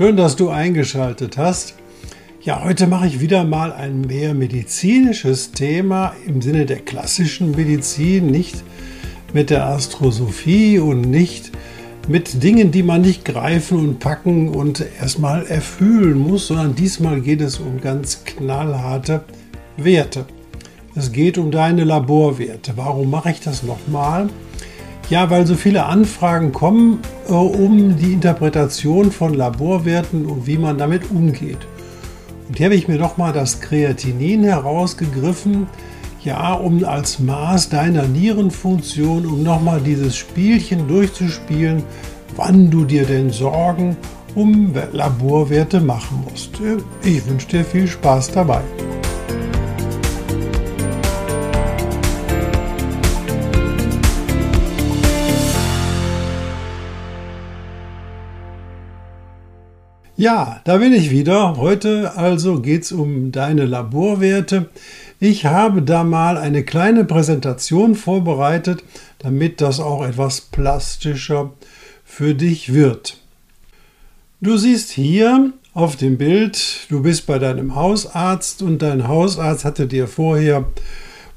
Schön, dass du eingeschaltet hast. Ja, heute mache ich wieder mal ein mehr medizinisches Thema im Sinne der klassischen Medizin, nicht mit der Astrosophie und nicht mit Dingen, die man nicht greifen und packen und erstmal erfühlen muss, sondern diesmal geht es um ganz knallharte Werte. Es geht um deine Laborwerte. Warum mache ich das nochmal? Ja, weil so viele Anfragen kommen äh, um die Interpretation von Laborwerten und wie man damit umgeht. Und hier habe ich mir doch mal das Kreatinin herausgegriffen, ja, um als Maß deiner Nierenfunktion, um nochmal dieses Spielchen durchzuspielen, wann du dir denn Sorgen um Laborwerte machen musst. Ich wünsche dir viel Spaß dabei. Ja, da bin ich wieder. Heute also geht es um deine Laborwerte. Ich habe da mal eine kleine Präsentation vorbereitet, damit das auch etwas plastischer für dich wird. Du siehst hier auf dem Bild, du bist bei deinem Hausarzt und dein Hausarzt hatte dir vorher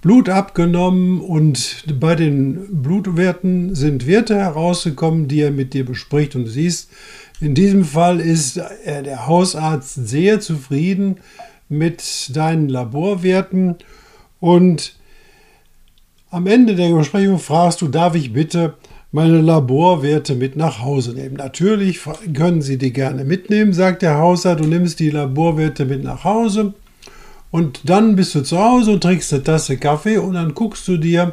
Blut abgenommen und bei den Blutwerten sind Werte herausgekommen, die er mit dir bespricht und du siehst, in diesem Fall ist der Hausarzt sehr zufrieden mit deinen Laborwerten und am Ende der Besprechung fragst du, darf ich bitte meine Laborwerte mit nach Hause nehmen? Natürlich können Sie die gerne mitnehmen, sagt der Hausarzt. Du nimmst die Laborwerte mit nach Hause und dann bist du zu Hause und trinkst eine Tasse Kaffee und dann guckst du dir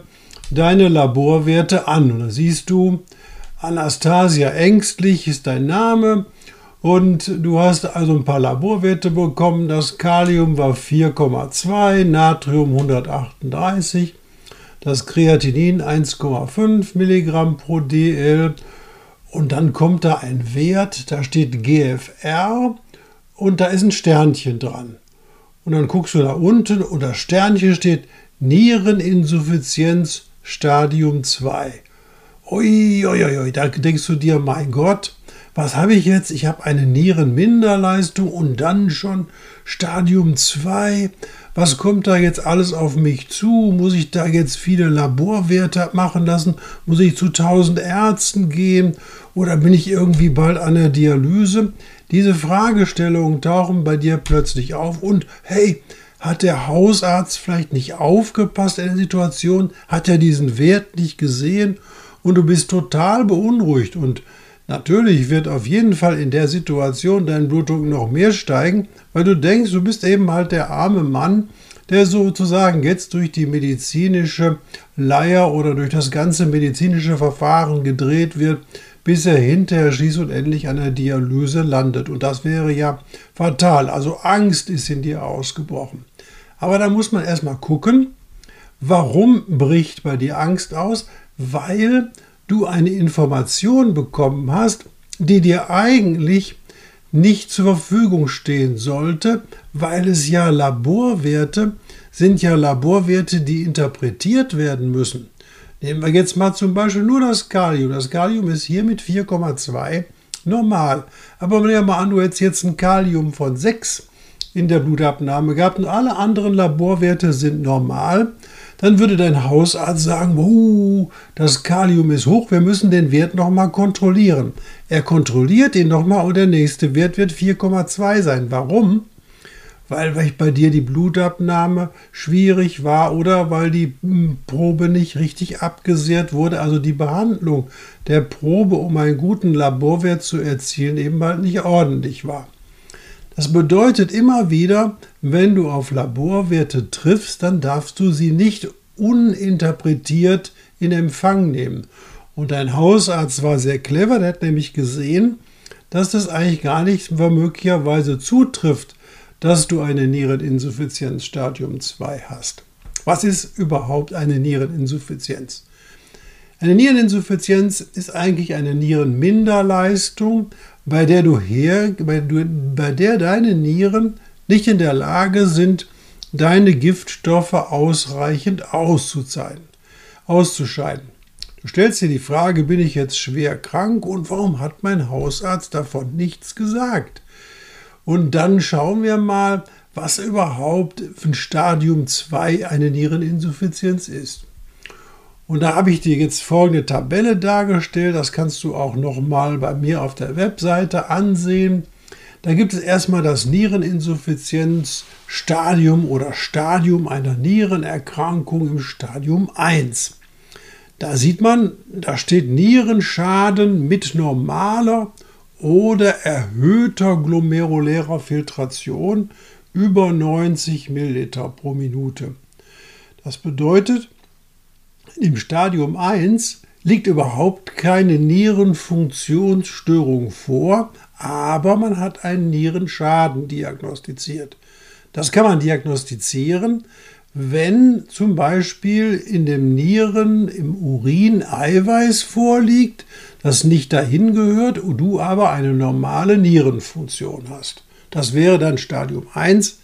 deine Laborwerte an und dann siehst du, Anastasia Ängstlich ist dein Name und du hast also ein paar Laborwerte bekommen. Das Kalium war 4,2, Natrium 138, das Kreatinin 1,5 Milligramm pro DL. Und dann kommt da ein Wert, da steht GFR und da ist ein Sternchen dran. Und dann guckst du da unten und das Sternchen steht Niereninsuffizienz Stadium 2. Ui, ui, ui, da denkst du dir, mein Gott, was habe ich jetzt? Ich habe eine Nierenminderleistung und dann schon Stadium 2. Was kommt da jetzt alles auf mich zu? Muss ich da jetzt viele Laborwerte machen lassen? Muss ich zu 1000 Ärzten gehen? Oder bin ich irgendwie bald an der Dialyse? Diese Fragestellungen tauchen bei dir plötzlich auf und hey, hat der Hausarzt vielleicht nicht aufgepasst in der Situation? Hat er diesen Wert nicht gesehen? Und du bist total beunruhigt und Natürlich wird auf jeden Fall in der Situation dein Blutdruck noch mehr steigen, weil du denkst, du bist eben halt der arme Mann, der sozusagen jetzt durch die medizinische Leier oder durch das ganze medizinische Verfahren gedreht wird, bis er hinterher schießt und endlich an der Dialyse landet. Und das wäre ja fatal. Also Angst ist in dir ausgebrochen. Aber da muss man erstmal gucken, warum bricht bei dir Angst aus? Weil du eine Information bekommen hast, die dir eigentlich nicht zur Verfügung stehen sollte, weil es ja Laborwerte sind ja Laborwerte, die interpretiert werden müssen. Nehmen wir jetzt mal zum Beispiel nur das Kalium. Das Kalium ist hier mit 4,2 normal. Aber nehmen wir mal an, du hättest jetzt ein Kalium von 6 in der Blutabnahme gehabt und alle anderen Laborwerte sind normal, dann würde dein Hausarzt sagen, das Kalium ist hoch, wir müssen den Wert nochmal kontrollieren. Er kontrolliert ihn nochmal und der nächste Wert wird 4,2 sein. Warum? Weil bei dir die Blutabnahme schwierig war oder weil die hm, Probe nicht richtig abgesehrt wurde, also die Behandlung der Probe, um einen guten Laborwert zu erzielen, eben halt nicht ordentlich war. Das bedeutet immer wieder, wenn du auf Laborwerte triffst, dann darfst du sie nicht uninterpretiert in Empfang nehmen. Und dein Hausarzt war sehr clever, der hat nämlich gesehen, dass das eigentlich gar nicht möglicherweise zutrifft, dass du eine Niereninsuffizienz Stadium 2 hast. Was ist überhaupt eine Niereninsuffizienz? Eine Niereninsuffizienz ist eigentlich eine Nierenminderleistung, bei der, du her, bei, du, bei der deine Nieren nicht in der Lage sind, deine Giftstoffe ausreichend auszuscheiden. auszuscheiden. Du stellst dir die Frage, bin ich jetzt schwer krank und warum hat mein Hausarzt davon nichts gesagt? Und dann schauen wir mal, was überhaupt für ein Stadium 2 eine Niereninsuffizienz ist. Und da habe ich dir jetzt folgende Tabelle dargestellt. Das kannst du auch nochmal bei mir auf der Webseite ansehen. Da gibt es erstmal das Niereninsuffizienzstadium oder Stadium einer Nierenerkrankung im Stadium 1. Da sieht man, da steht Nierenschaden mit normaler oder erhöhter glomerulärer Filtration über 90 Milliliter pro Minute. Das bedeutet, im Stadium 1 liegt überhaupt keine Nierenfunktionsstörung vor, aber man hat einen Nierenschaden diagnostiziert. Das kann man diagnostizieren, wenn zum Beispiel in dem Nieren im Urin Eiweiß vorliegt, das nicht dahin gehört, du aber eine normale Nierenfunktion hast. Das wäre dann Stadium 1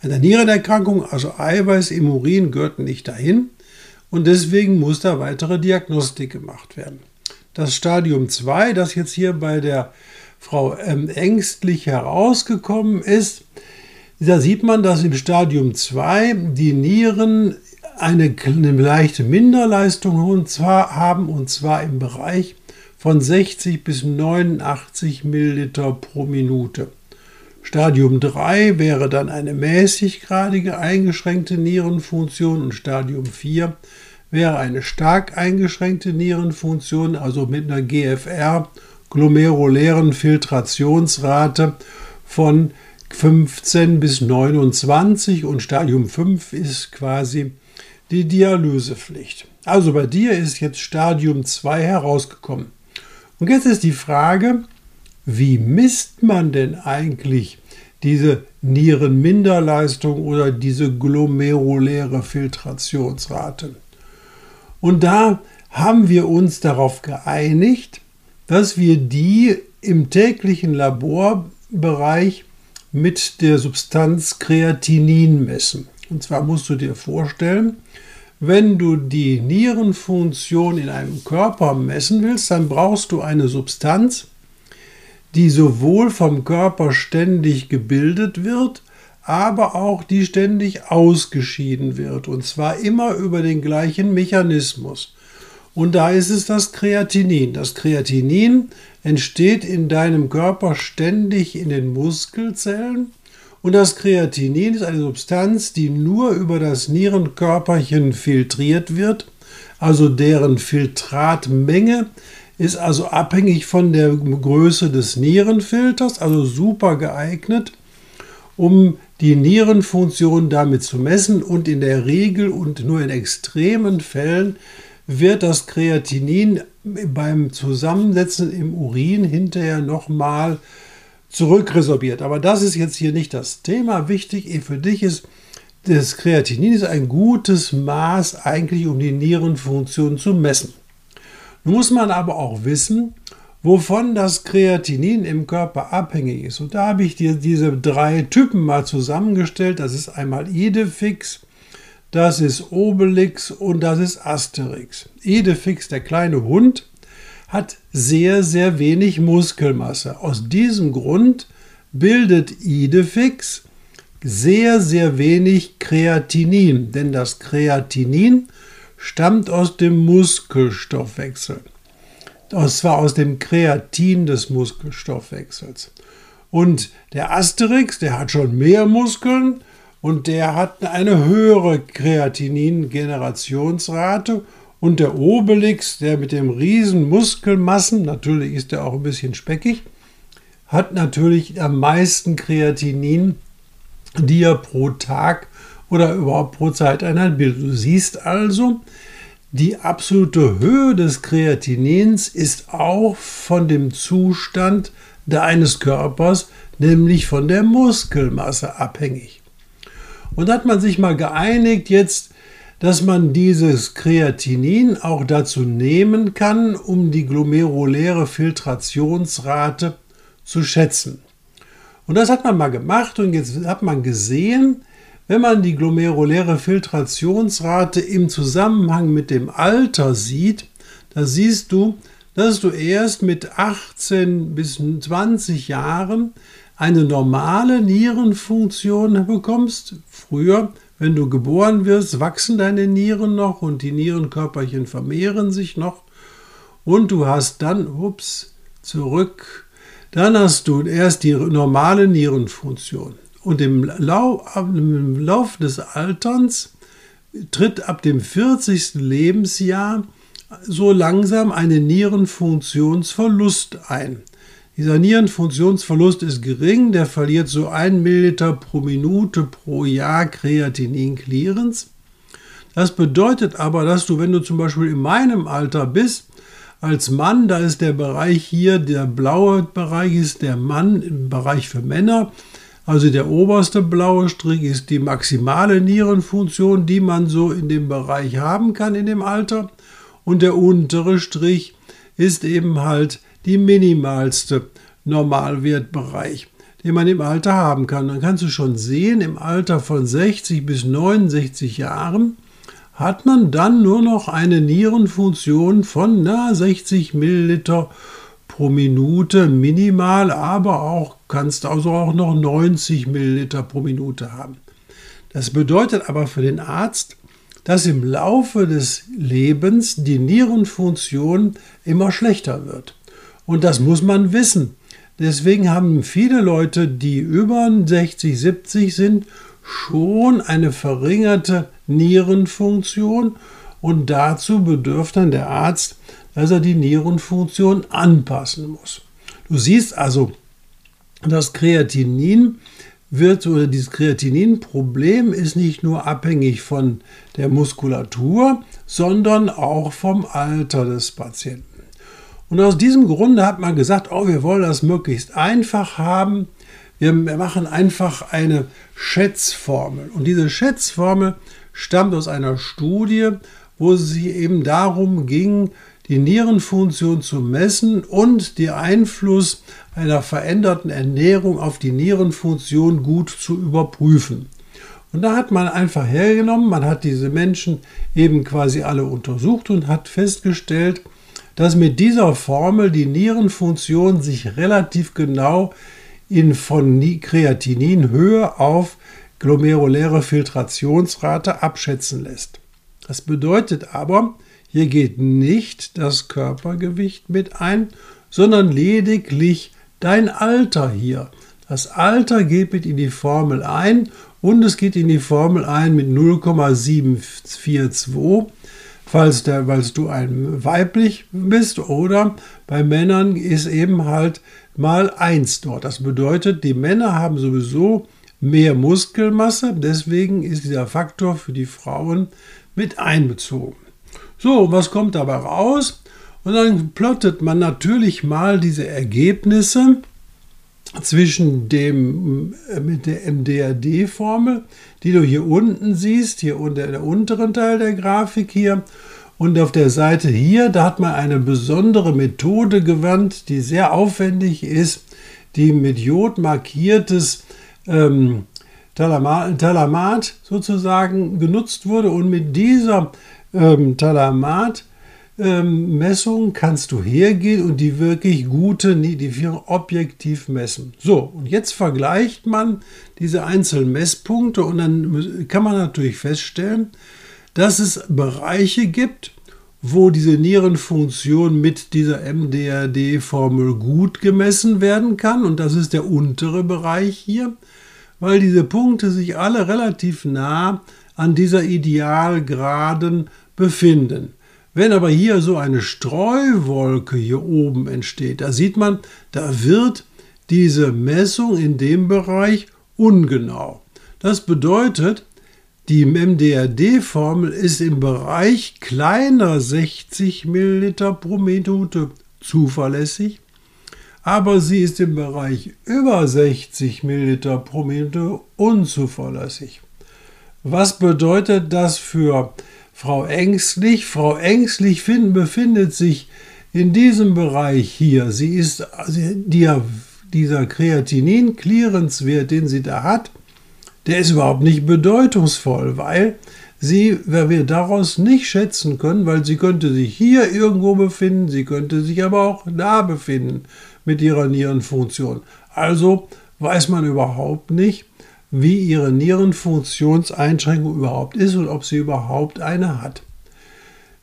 einer Nierenerkrankung, also Eiweiß im Urin gehört nicht dahin und deswegen muss da weitere Diagnostik gemacht werden. Das Stadium 2, das jetzt hier bei der Frau M. ängstlich herausgekommen ist, da sieht man, dass im Stadium 2 die Nieren eine, eine leichte Minderleistung und zwar haben und zwar im Bereich von 60 bis 89 Milliliter pro Minute. Stadium 3 wäre dann eine mäßiggradige eingeschränkte Nierenfunktion und Stadium 4 wäre eine stark eingeschränkte Nierenfunktion, also mit einer GFR, glomerulären Filtrationsrate von 15 bis 29 und Stadium 5 ist quasi die Dialysepflicht. Also bei dir ist jetzt Stadium 2 herausgekommen. Und jetzt ist die Frage, wie misst man denn eigentlich diese Nierenminderleistung oder diese glomeruläre Filtrationsrate? Und da haben wir uns darauf geeinigt, dass wir die im täglichen Laborbereich mit der Substanz Kreatinin messen. Und zwar musst du dir vorstellen, wenn du die Nierenfunktion in einem Körper messen willst, dann brauchst du eine Substanz, die sowohl vom Körper ständig gebildet wird, aber auch die ständig ausgeschieden wird. Und zwar immer über den gleichen Mechanismus. Und da ist es das Kreatinin. Das Kreatinin entsteht in deinem Körper ständig in den Muskelzellen. Und das Kreatinin ist eine Substanz, die nur über das Nierenkörperchen filtriert wird, also deren Filtratmenge ist also abhängig von der Größe des Nierenfilters, also super geeignet, um die Nierenfunktion damit zu messen und in der Regel und nur in extremen Fällen wird das Kreatinin beim Zusammensetzen im Urin hinterher nochmal zurückresorbiert. Aber das ist jetzt hier nicht das Thema. Wichtig für dich ist, das Kreatinin ist ein gutes Maß eigentlich, um die Nierenfunktion zu messen. Muss man aber auch wissen, wovon das Kreatinin im Körper abhängig ist. Und da habe ich dir diese drei Typen mal zusammengestellt. Das ist einmal Idefix, das ist Obelix und das ist Asterix. Idefix, der kleine Hund, hat sehr, sehr wenig Muskelmasse. Aus diesem Grund bildet Idefix sehr, sehr wenig Kreatinin, denn das Kreatinin stammt aus dem Muskelstoffwechsel. Und zwar aus dem Kreatin des Muskelstoffwechsels. Und der Asterix, der hat schon mehr Muskeln und der hat eine höhere Kreatinin-Generationsrate. Und der Obelix, der mit dem riesen Muskelmassen, natürlich ist er auch ein bisschen speckig, hat natürlich am meisten Kreatinin, die er pro Tag oder überhaupt pro Zeiteinheit bildet. Du siehst also, die absolute Höhe des Kreatinins ist auch von dem Zustand deines Körpers, nämlich von der Muskelmasse abhängig. Und hat man sich mal geeinigt jetzt, dass man dieses Kreatinin auch dazu nehmen kann, um die glomeruläre Filtrationsrate zu schätzen. Und das hat man mal gemacht und jetzt hat man gesehen, wenn man die glomeruläre Filtrationsrate im Zusammenhang mit dem Alter sieht, da siehst du, dass du erst mit 18 bis 20 Jahren eine normale Nierenfunktion bekommst. Früher, wenn du geboren wirst, wachsen deine Nieren noch und die Nierenkörperchen vermehren sich noch. Und du hast dann, ups, zurück, dann hast du erst die normale Nierenfunktion. Und im, Lau im Lauf des Alterns tritt ab dem 40. Lebensjahr so langsam eine Nierenfunktionsverlust ein. Dieser Nierenfunktionsverlust ist gering, der verliert so 1 Milliliter pro Minute pro Jahr Kreatinin-Clearance. Das bedeutet aber, dass du, wenn du zum Beispiel in meinem Alter bist, als Mann, da ist der Bereich hier, der blaue Bereich ist der Mann im Bereich für Männer. Also der oberste blaue Strich ist die maximale Nierenfunktion, die man so in dem Bereich haben kann in dem Alter und der untere Strich ist eben halt die minimalste Normalwertbereich, den man im Alter haben kann. Dann kannst du schon sehen, im Alter von 60 bis 69 Jahren hat man dann nur noch eine Nierenfunktion von na, 60 Milliliter pro Minute minimal, aber auch kannst also auch noch 90 Milliliter pro Minute haben. Das bedeutet aber für den Arzt, dass im Laufe des Lebens die Nierenfunktion immer schlechter wird. Und das muss man wissen. Deswegen haben viele Leute, die über 60, 70 sind, schon eine verringerte Nierenfunktion und dazu bedürft dann der Arzt, dass er die Nierenfunktion anpassen muss. Du siehst also, das Kreatinin wird oder dieses Kreatinin-Problem ist nicht nur abhängig von der Muskulatur, sondern auch vom Alter des Patienten. Und aus diesem Grunde hat man gesagt, oh, wir wollen das möglichst einfach haben. Wir machen einfach eine Schätzformel. Und diese Schätzformel stammt aus einer Studie, wo es eben darum ging, die Nierenfunktion zu messen und den Einfluss einer veränderten Ernährung auf die Nierenfunktion gut zu überprüfen. Und da hat man einfach hergenommen, man hat diese Menschen eben quasi alle untersucht und hat festgestellt, dass mit dieser Formel die Nierenfunktion sich relativ genau in von Kreatininhöhe auf glomeruläre Filtrationsrate abschätzen lässt. Das bedeutet aber, hier geht nicht das Körpergewicht mit ein, sondern lediglich dein Alter hier. Das Alter geht mit in die Formel ein und es geht in die Formel ein mit 0,742, falls, der, falls du ein weiblich bist oder bei Männern ist eben halt mal 1 dort. Das bedeutet, die Männer haben sowieso mehr Muskelmasse, deswegen ist dieser Faktor für die Frauen mit einbezogen. So, was kommt dabei raus? Und dann plottet man natürlich mal diese Ergebnisse zwischen dem äh, mit der MDRD-Formel, die du hier unten siehst, hier unter der unteren Teil der Grafik hier. Und auf der Seite hier, da hat man eine besondere Methode gewandt, die sehr aufwendig ist, die mit Jod markiertes ähm, Talamat sozusagen genutzt wurde. Und mit dieser ähm, Talamat ähm, Messung kannst du hergehen und die wirklich gute, die objektiv messen. So, und jetzt vergleicht man diese einzelnen Messpunkte und dann kann man natürlich feststellen, dass es Bereiche gibt, wo diese Nierenfunktion mit dieser MDRD-Formel gut gemessen werden kann. Und das ist der untere Bereich hier, weil diese Punkte sich alle relativ nah an dieser Idealgraden befinden. Wenn aber hier so eine Streuwolke hier oben entsteht, da sieht man, da wird diese Messung in dem Bereich ungenau. Das bedeutet, die MDRD-Formel ist im Bereich kleiner 60 ml pro Minute zuverlässig, aber sie ist im Bereich über 60 Milliliter pro Minute unzuverlässig. Was bedeutet das für Frau Ängstlich? Frau Ängstlich finden, befindet sich in diesem Bereich hier. Sie ist die, dieser Kreatinin-Clearance-Wert, den sie da hat, der ist überhaupt nicht bedeutungsvoll, weil sie, weil wir daraus nicht schätzen können, weil sie könnte sich hier irgendwo befinden, sie könnte sich aber auch da befinden mit ihrer Nierenfunktion. Also weiß man überhaupt nicht, wie ihre Nierenfunktionseinschränkung überhaupt ist und ob sie überhaupt eine hat.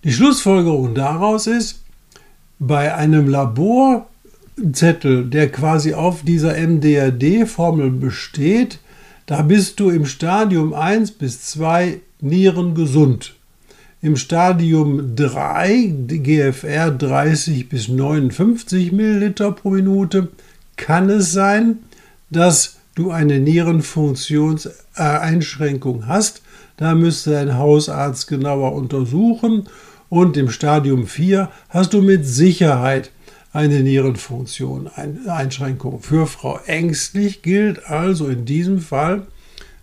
Die Schlussfolgerung daraus ist, bei einem Laborzettel, der quasi auf dieser MDRD-Formel besteht, da bist du im Stadium 1 bis 2 Nieren gesund. Im Stadium 3, GFR 30 bis 59 Milliliter pro Minute, kann es sein, dass du eine Nierenfunktionseinschränkung hast. Da müsste dein Hausarzt genauer untersuchen. Und im Stadium 4 hast du mit Sicherheit eine Nierenfunktion, Einschränkung. Für Frau Ängstlich gilt also in diesem Fall,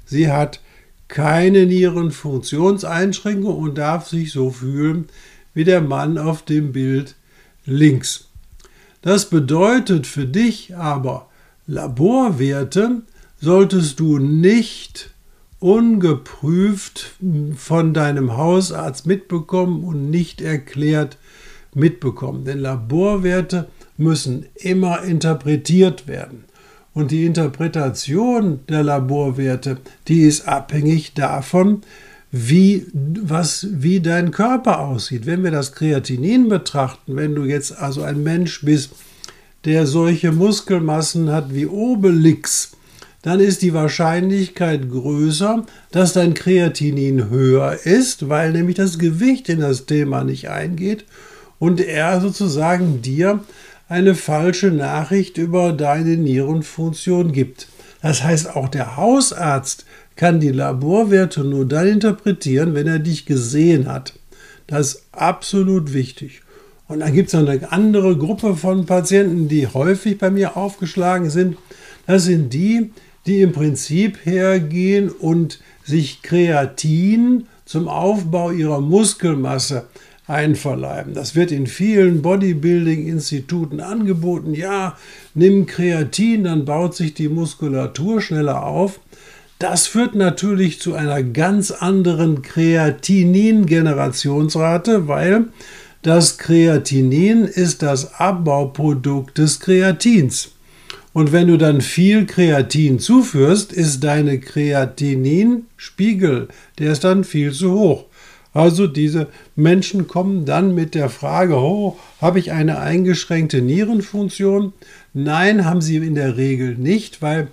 sie hat keine Nierenfunktionseinschränkung und darf sich so fühlen wie der Mann auf dem Bild links. Das bedeutet für dich aber, Laborwerte solltest du nicht ungeprüft von deinem Hausarzt mitbekommen und nicht erklärt mitbekommen. Denn Laborwerte müssen immer interpretiert werden. Und die Interpretation der Laborwerte, die ist abhängig davon, wie, was, wie dein Körper aussieht. Wenn wir das Kreatinin betrachten, wenn du jetzt also ein Mensch bist, der solche Muskelmassen hat wie Obelix, dann ist die Wahrscheinlichkeit größer, dass dein Kreatinin höher ist, weil nämlich das Gewicht in das Thema nicht eingeht und er sozusagen dir eine falsche Nachricht über deine Nierenfunktion gibt. Das heißt, auch der Hausarzt kann die Laborwerte nur dann interpretieren, wenn er dich gesehen hat. Das ist absolut wichtig. Und dann gibt es noch eine andere Gruppe von Patienten, die häufig bei mir aufgeschlagen sind. Das sind die, die im Prinzip hergehen und sich Kreatin zum Aufbau ihrer Muskelmasse einverleiben. Das wird in vielen Bodybuilding-Instituten angeboten. Ja, nimm Kreatin, dann baut sich die Muskulatur schneller auf. Das führt natürlich zu einer ganz anderen Kreatinin-Generationsrate, weil das Kreatinin ist das Abbauprodukt des Kreatins. Und wenn du dann viel Kreatin zuführst, ist deine Kreatininspiegel, der ist dann viel zu hoch. Also diese Menschen kommen dann mit der Frage, oh, habe ich eine eingeschränkte Nierenfunktion? Nein, haben sie in der Regel nicht, weil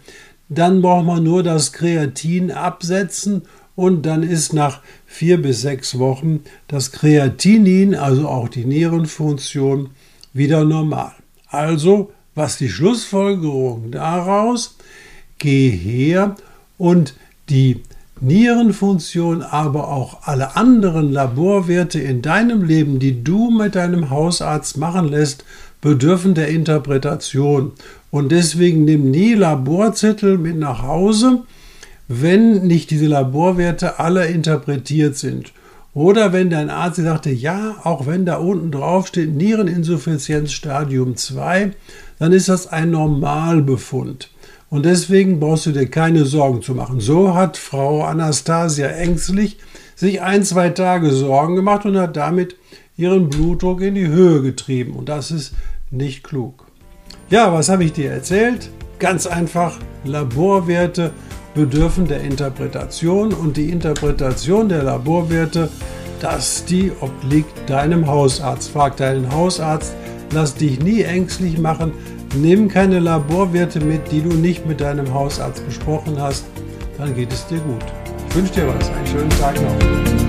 dann braucht man nur das Kreatin absetzen und dann ist nach vier bis sechs Wochen das Kreatinin, also auch die Nierenfunktion, wieder normal. Also, was die Schlussfolgerung daraus? Geh her und die Nierenfunktion, aber auch alle anderen Laborwerte in deinem Leben, die du mit deinem Hausarzt machen lässt, bedürfen der Interpretation. Und deswegen nimm nie Laborzettel mit nach Hause, wenn nicht diese Laborwerte alle interpretiert sind. Oder wenn dein Arzt sagte, ja, auch wenn da unten drauf steht Niereninsuffizienz Stadium 2, dann ist das ein Normalbefund. Und deswegen brauchst du dir keine Sorgen zu machen. So hat Frau Anastasia ängstlich sich ein, zwei Tage Sorgen gemacht und hat damit ihren Blutdruck in die Höhe getrieben. Und das ist nicht klug. Ja, was habe ich dir erzählt? Ganz einfach, Laborwerte bedürfen der Interpretation und die Interpretation der Laborwerte, dass die obliegt deinem Hausarzt. Frag deinen Hausarzt, lass dich nie ängstlich machen, Nimm keine Laborwerte mit, die du nicht mit deinem Hausarzt besprochen hast, dann geht es dir gut. Ich wünsche dir was, einen schönen Tag noch.